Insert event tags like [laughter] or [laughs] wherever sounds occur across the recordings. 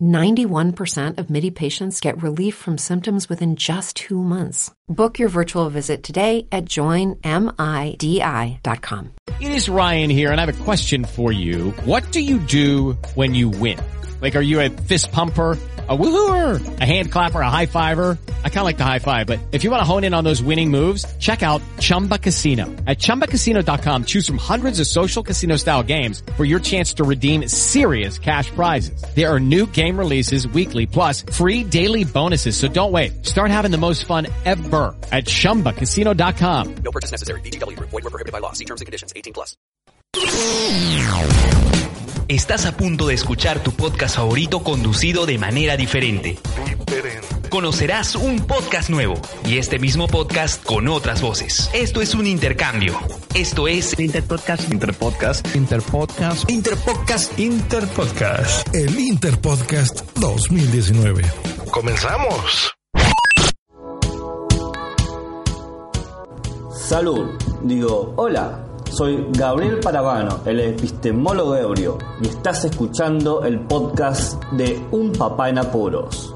91% of MIDI patients get relief from symptoms within just two months. Book your virtual visit today at joinmidi.com. It is Ryan here, and I have a question for you. What do you do when you win? Like, are you a fist pumper? a woohooer, a hand clapper, a high fiver. I kind of like the high five, but if you want to hone in on those winning moves, check out Chumba Casino. At ChumbaCasino.com, choose from hundreds of social casino style games for your chance to redeem serious cash prizes. There are new game releases weekly, plus free daily bonuses. So don't wait. Start having the most fun ever at ChumbaCasino.com. No purchase necessary. BGW. Void were prohibited by law. See terms and conditions. 18 plus. Estás a punto de escuchar tu podcast favorito conducido de manera diferente. Conocerás un podcast nuevo y este mismo podcast con otras voces. Esto es un intercambio. Esto es Interpodcast. Interpodcast. Interpodcast. Interpodcast. Interpodcast. El Interpodcast 2019. Comenzamos. Salud. Digo, hola. Soy Gabriel Paravano, el epistemólogo ebrio, y estás escuchando el podcast de Un Papá en Apuros.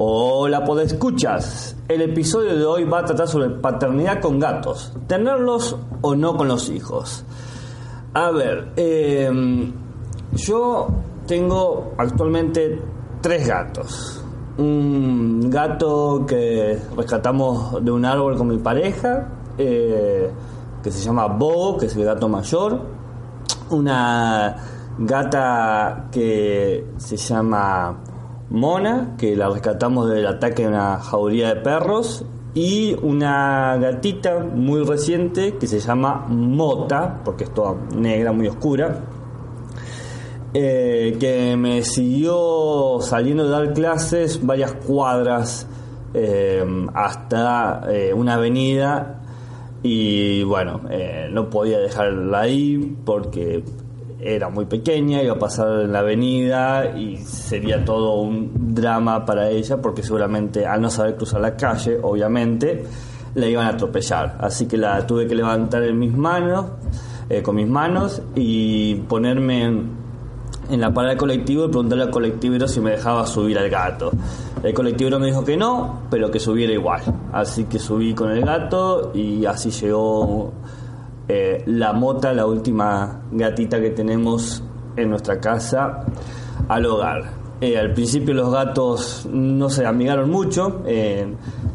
Hola, podescuchas. El episodio de hoy va a tratar sobre paternidad con gatos, tenerlos o no con los hijos. A ver, eh, yo tengo actualmente tres gatos. Un gato que rescatamos de un árbol con mi pareja, eh, que se llama Bo, que es el gato mayor. Una gata que se llama Mona, que la rescatamos del ataque de una jauría de perros. Y una gatita muy reciente que se llama Mota, porque es toda negra, muy oscura, eh, que me siguió saliendo de dar clases varias cuadras eh, hasta eh, una avenida y bueno, no podía dejarla ahí porque era muy pequeña, iba a pasar en la avenida y sería todo un drama para ella porque seguramente al no saber cruzar la calle, obviamente, la iban a atropellar. Así que la tuve que levantar en mis manos, con mis manos y ponerme en, en la parada del colectivo y preguntarle al colectivero si me dejaba subir al gato. El colectivero me dijo que no, pero que subiera igual. Así que subí con el gato y así llegó eh, la mota, la última gatita que tenemos en nuestra casa, al hogar. Eh, al principio los gatos no se amigaron mucho. Eh,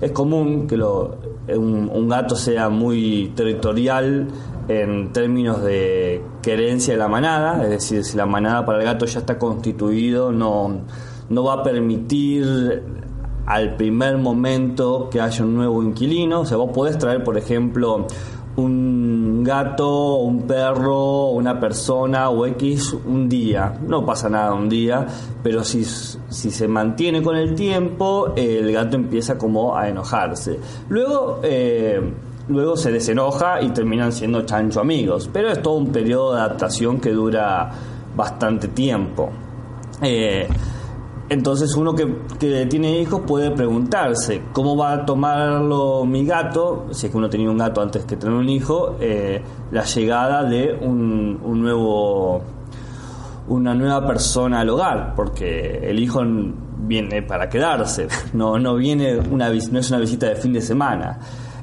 es común que lo, un, un gato sea muy territorial en términos de querencia de la manada, es decir, si la manada para el gato ya está constituido, no, no va a permitir al primer momento que haya un nuevo inquilino. O sea, vos podés traer, por ejemplo, un gato, un perro, una persona o X un día. No pasa nada un día, pero si, si se mantiene con el tiempo, el gato empieza como a enojarse. Luego... Eh, luego se desenoja y terminan siendo chancho amigos. Pero es todo un periodo de adaptación que dura bastante tiempo. Eh, entonces uno que, tiene hijos puede preguntarse cómo va a tomarlo mi gato, si es que uno tenía un gato antes que tener un hijo, eh, la llegada de un, un, nuevo una nueva persona al hogar, porque el hijo viene para quedarse, [laughs] no, no viene una no es una visita de fin de semana.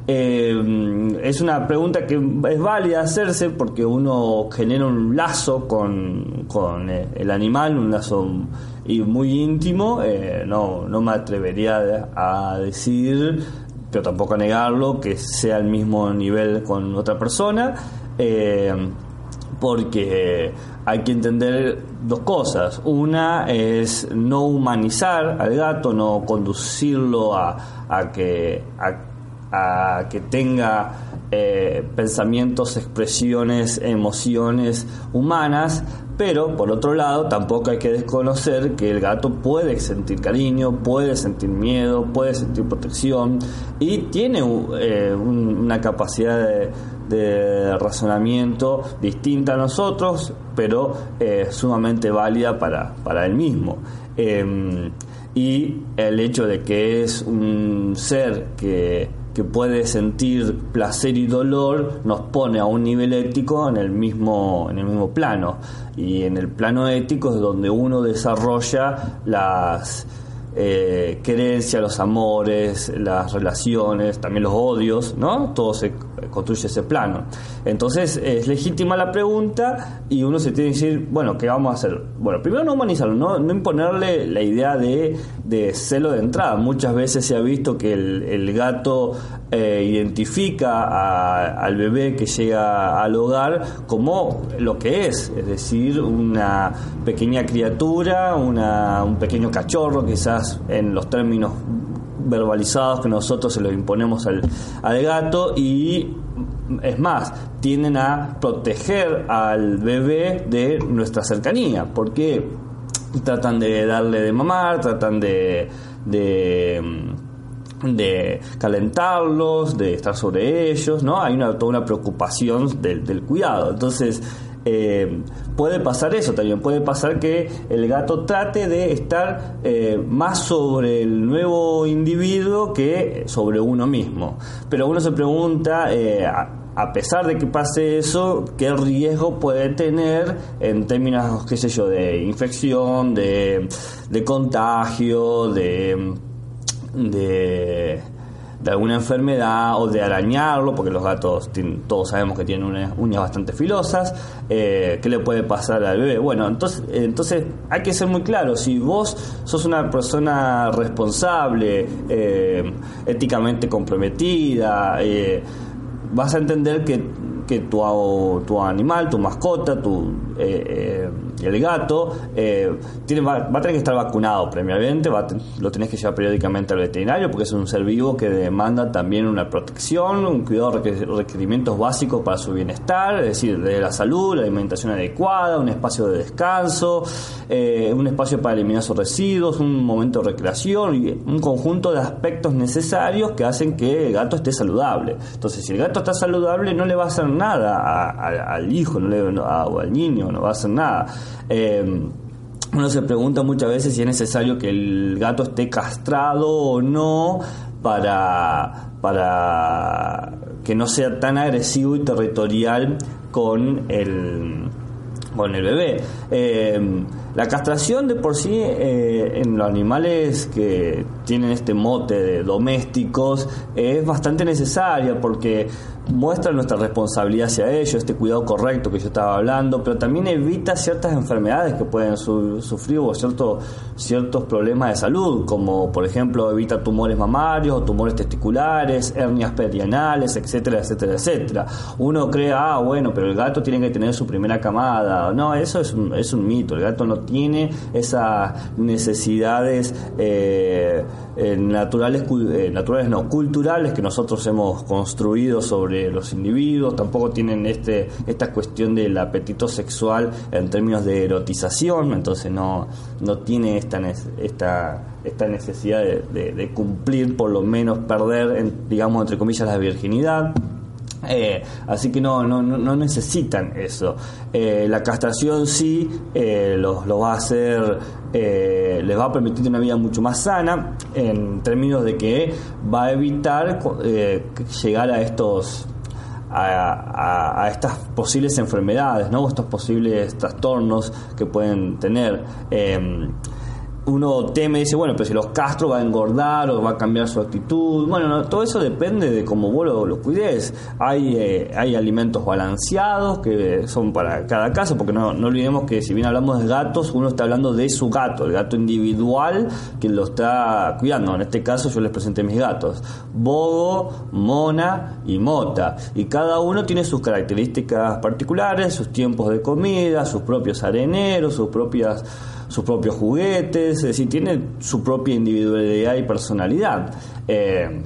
Eh, es una pregunta que es válida hacerse porque uno genera un lazo con, eh, el animal, un lazo muy íntimo. Eh, no, no me atrevería a decir, pero tampoco a negarlo, que sea al mismo nivel con otra persona. porque hay que entender dos cosas. Una es no humanizar al gato, no conducirlo a, a que a que tenga eh, pensamientos, expresiones, emociones humanas, Pero, por otro lado, tampoco hay que desconocer que el gato puede sentir cariño, puede sentir miedo, puede sentir protección y tiene eh, una capacidad de, de, razonamiento distinta a nosotros, pero eh, sumamente válida para, para él mismo. Em, y el hecho de que es un ser que que puede sentir placer y dolor nos pone a un nivel ético en el mismo en el mismo plano y en el plano ético es donde uno desarrolla las eh, creencias, los amores, las relaciones, también los odios, ¿no? Todo se construye ese plano. Entonces es legítima la pregunta y uno se tiene que decir, bueno, ¿qué vamos a hacer? Bueno, primero no humanizarlo, no, imponerle la idea de, de, celo de entrada. Muchas veces se ha visto que el, gato eh, identifica al bebé que llega al hogar como lo que es, es decir, una pequeña criatura, una, un pequeño cachorro, quizás en los términos verbalizados que nosotros se los imponemos al, al gato y es más, tienden a proteger al bebé de nuestra cercanía, porque tratan de darle de mamar, tratan de, de, calentarlos, de estar sobre ellos, ¿no? Hay una, toda una preocupación del, del cuidado. Entonces, eh, puede pasar eso también, puede pasar que el gato trate de estar eh, más sobre el nuevo individuo que sobre uno mismo. Pero uno se pregunta, eh, a, pesar de que pase eso, qué riesgo puede tener en términos, qué sé yo, de infección, de, de contagio, de... de de alguna enfermedad o de arañarlo, porque los gatos todos sabemos que tienen uñas bastante filosas, eh, ¿qué le puede pasar al bebé? Bueno, entonces, entonces hay que ser muy claro, si vos sos una persona responsable, eh, éticamente comprometida, eh, vas a entender que, que tu, tu animal, tu mascota, tu el gato eh, tiene, va, a tener que estar vacunado previamente, va lo tenés que llevar periódicamente al veterinario porque es un ser vivo que demanda también una protección, un cuidado, requerimientos básicos para su bienestar, es decir, de la salud, la alimentación adecuada, un espacio de descanso, eh, un espacio para eliminar sus residuos, un momento de recreación y un conjunto de aspectos necesarios que hacen que el gato esté saludable. Entonces, si el gato está saludable, no le va a hacer nada al hijo no le, o al niño, no va a hacer nada. Eh, uno se pregunta muchas veces si es necesario que el gato esté castrado o no para, para que no sea tan agresivo y territorial con el, con el bebé. Eh, la castración de por sí eh, en los animales que tienen este mote de domésticos es bastante necesaria porque muestra nuestra responsabilidad hacia ellos, este cuidado correcto que yo estaba hablando, pero también evita ciertas enfermedades que pueden sufrir o ciertos, ciertos problemas de salud, como por ejemplo evita tumores mamarios, tumores testiculares, hernias perianales, etcétera, etcétera, etcétera. Uno cree, ah, bueno, pero el gato tiene que tener su primera camada. No, eso es un, es un mito, el gato no tiene esas necesidades eh, eh, naturales, eh, naturales no, culturales que nosotros hemos construido sobre los individuos, tampoco tienen este, esta cuestión del apetito sexual en términos de erotización, entonces no, no tiene esta, esta, esta necesidad de, cumplir, por lo menos perder, digamos, entre comillas, la virginidad. Eh, así que no, no, no necesitan eso. Eh, la castración sí los, lo va a hacer, les va a permitir una vida mucho más sana en términos de que va a evitar llegar a estos a, estas posibles enfermedades, ¿no? estos posibles trastornos que pueden tener. Em, uno teme dice, bueno, pero si los castro va a engordar o va a cambiar su actitud. Bueno, todo eso depende de cómo vos lo, cuides. Hay, eh, hay alimentos balanceados que son para cada caso, porque no, no olvidemos que si bien hablamos de gatos, uno está hablando de su gato, el gato individual que lo está cuidando. En este caso yo les presenté mis gatos, Bogo, Mona y Mota. Y cada uno tiene sus características particulares, sus tiempos de comida, sus propios areneros, sus propias sus propios juguetes, es decir, tiene su propia individualidad y personalidad. Eh,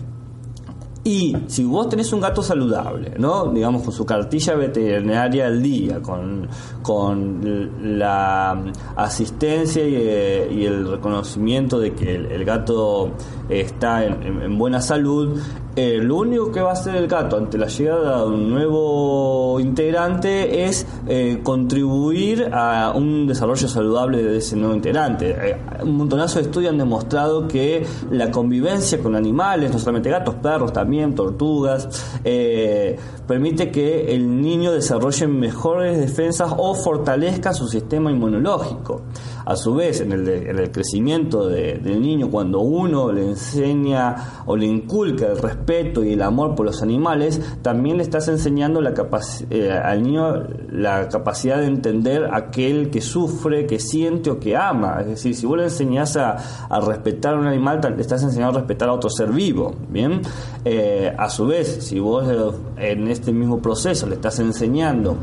Y si vos tenés un gato saludable, ¿no? digamos con su cartilla veterinaria al día, con, con la asistencia y, eh, el reconocimiento de que el, gato está en buena salud, eh, lo único que va a hacer el gato ante la llegada de un nuevo integrante es eh, contribuir a un desarrollo saludable de ese nuevo integrante. Eh, un montonazo de estudios han demostrado que la convivencia con animales, no solamente gatos, perros también, tortugas, permite que el niño desarrolle mejores defensas o fortalezca su sistema inmunológico. A su vez, en el, en el crecimiento del niño, cuando uno le enseña o le inculca el respeto y el amor por los animales, también le estás enseñando la eh, al niño la capacidad de entender aquel que sufre, que siente o que ama. Es decir, si vos le enseñás a, respetar a un animal, le estás enseñando a respetar a otro ser vivo. Bien, eh, a su vez, si vos eh, en este mismo proceso le estás enseñando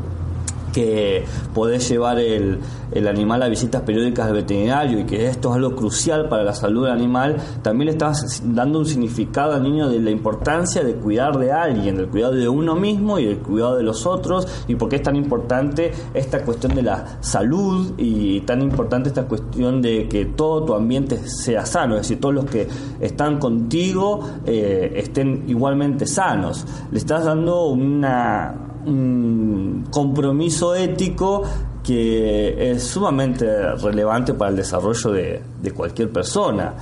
que podés llevar el, el, animal a visitas periódicas del veterinario y que esto es algo crucial para la salud del animal, también le estás dando un significado al niño de la importancia de cuidar de alguien, del cuidado de uno mismo y del cuidado de los otros y por qué es tan importante esta cuestión de la salud y tan importante esta cuestión de que todo tu ambiente sea sano, es decir, todos los que están contigo eh, estén igualmente sanos. Le estás dando una un compromiso ético que es sumamente relevante para el desarrollo de, cualquier persona.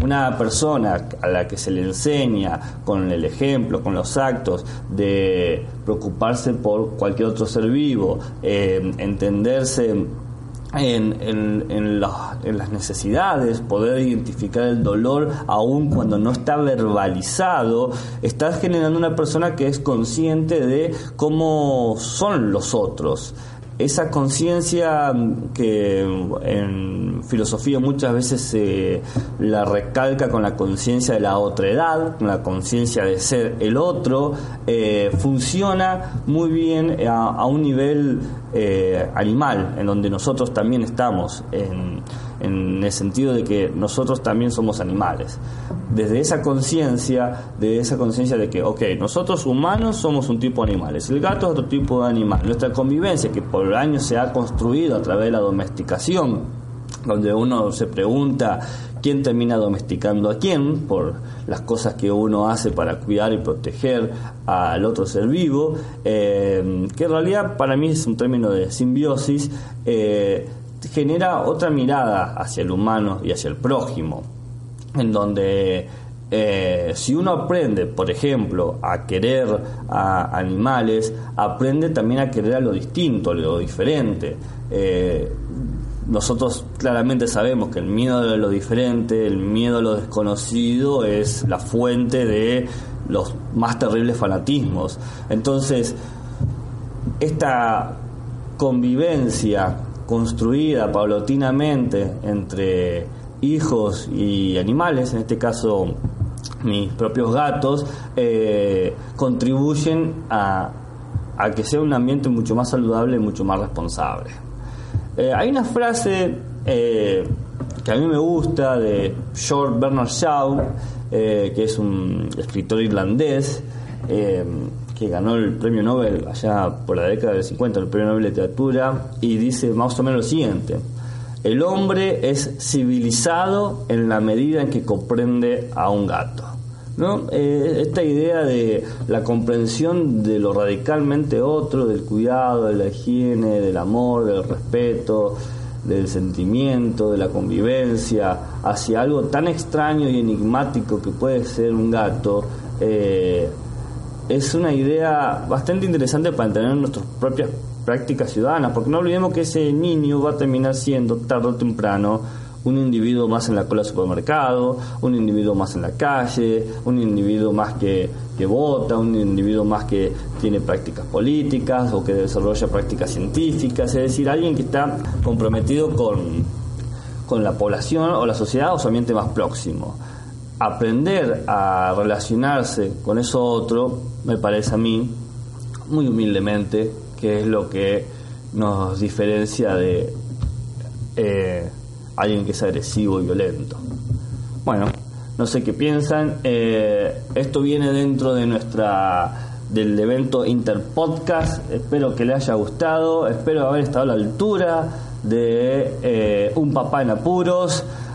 una persona a la que se le enseña con el ejemplo, con los actos, de preocuparse por cualquier otro ser vivo, eh, entenderse en, en, en, las necesidades, poder identificar el dolor aún cuando no está verbalizado, estás generando una persona que es consciente de cómo son los otros esa conciencia que en filosofía muchas veces se la recalca con la conciencia de la otra edad, con la conciencia de ser el otro, eh, funciona muy bien a, un nivel eh, animal, en donde nosotros también estamos, en el sentido de que nosotros también somos animales. Desde esa conciencia, de esa conciencia de que, ok, nosotros humanos somos un tipo de animales, el gato es otro tipo de animal, nuestra convivencia que por años se ha construido a través de la domesticación, donde uno se pregunta quién termina domesticando a quién por las cosas que uno hace para cuidar y proteger al otro ser vivo, eh, que en realidad para mí es un término de simbiosis, eh, genera otra mirada hacia el humano y hacia el prójimo en donde eh, si uno aprende, por ejemplo, a querer a animales, aprende también a querer a lo distinto, a lo diferente. Eh, nosotros claramente sabemos que el miedo a lo diferente, el miedo a lo desconocido es la fuente de los más terribles fanatismos. Entonces, esta convivencia construida paulatinamente entre hijos y animales, en este caso mis propios gatos, eh, contribuyen a, a, que sea un ambiente mucho más saludable y mucho más responsable. Eh, hay una frase eh, que a mí me gusta de George Bernard Shaw, que es un escritor irlandés, que ganó el premio Nobel allá por la década del 50, el premio Nobel de Literatura, y dice más o menos lo siguiente. El hombre es civilizado en la medida en que comprende a un gato. ¿no? Eh, esta idea de la comprensión de lo radicalmente otro, del cuidado, de la higiene, del amor, del respeto, del sentimiento, de la convivencia, hacia algo tan extraño y enigmático que puede ser un gato, eh, es una idea bastante interesante para entender nuestras propias prácticas ciudadanas, porque no olvidemos que ese niño va a terminar siendo tarde o temprano un individuo más en la cola del supermercado, un individuo más en la calle, un individuo más que, que vota, un individuo más que tiene prácticas políticas o que desarrolla prácticas científicas, es decir, alguien que está comprometido con, con la población o la sociedad o su ambiente más próximo. Aprender a relacionarse con eso otro, me parece a mí, muy humildemente, que es lo que nos diferencia de eh, alguien que es agresivo y violento. Bueno, no sé qué piensan. Eh, esto viene dentro de nuestra del evento Interpodcast. Espero que les haya gustado, espero haber estado a la altura de eh, Un Papá en Apuros.